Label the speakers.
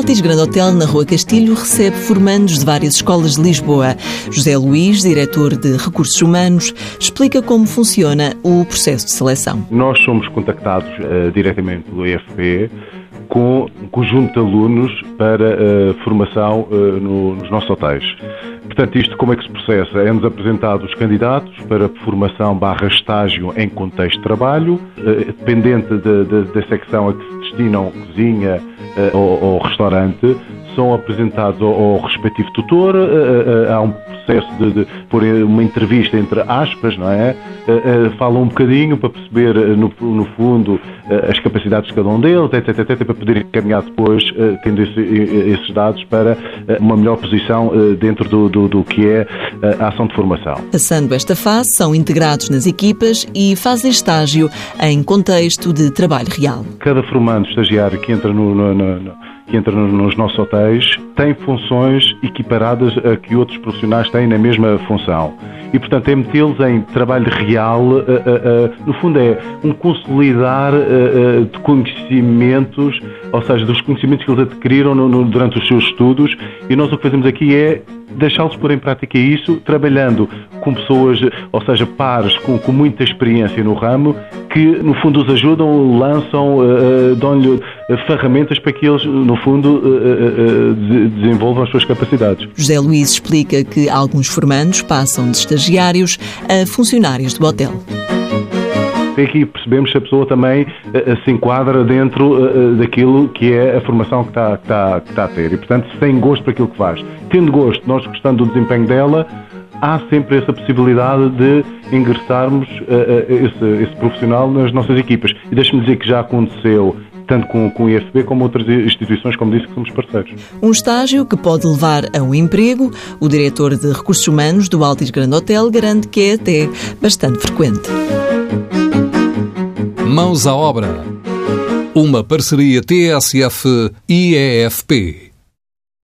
Speaker 1: Altis Grande Hotel, na Rua Castilho, recebe formandos de várias escolas de Lisboa. José Luís, diretor de Recursos Humanos, explica como funciona o processo de seleção.
Speaker 2: Nós somos contactados uh, diretamente pelo EFP com um conjunto de alunos para uh, formação uh, no, nos nossos hotéis. Portanto, isto como é que se processa? É-nos apresentado os candidatos para formação barra estágio em contexto de trabalho, dependente de, de, da secção a que se destinam cozinha ou, ou restaurante, são apresentados ao, ao respectivo tutor, há um processo de, de pôr uma entrevista entre aspas, não é? Falam um bocadinho para perceber, no, no fundo, as capacidades de cada um deles, etc, etc, para poder encaminhar depois, tendo esse, esses dados, para uma melhor posição dentro do, do, do que é a ação de formação.
Speaker 1: Passando esta fase, são integrados nas equipas e fazem estágio em contexto de trabalho real.
Speaker 2: Cada formando estagiário que entra no, no, no que entra nos nossos hotéis tem funções equiparadas a que outros profissionais têm na mesma função. E, portanto, é metê-los em trabalho real, uh, uh, no fundo é um consolidar de conhecimentos, ou seja, dos conhecimentos que eles adquiriram no, no, durante os seus estudos, e nós o que fazemos aqui é deixá-los pôr em prática isso, trabalhando com pessoas, ou seja, pares com, com muita experiência no ramo, que no fundo os ajudam, lançam, uh, dão-lhe ferramentas para que eles, no fundo, uh, uh, desenvolvam as suas capacidades.
Speaker 1: José Luís explica que alguns formandos passam de estagiários a funcionários do hotel
Speaker 2: aqui percebemos se a pessoa também uh, se enquadra dentro uh, daquilo que é a formação que está, que, está, que está a ter. E, portanto, se tem gosto para aquilo que faz. Tendo gosto, nós gostando do desempenho dela, há sempre essa possibilidade de ingressarmos esse, esse, profissional nas nossas equipas. E deixe-me dizer que já aconteceu tanto com, com o IFB como outras instituições, como disse, que somos parceiros.
Speaker 1: Um estágio que pode levar a um emprego. O diretor de Recursos Humanos do Altis Grande Hotel garante que é até bastante frequente.
Speaker 3: Mãos à obra. Uma parceria TSF-IEFP.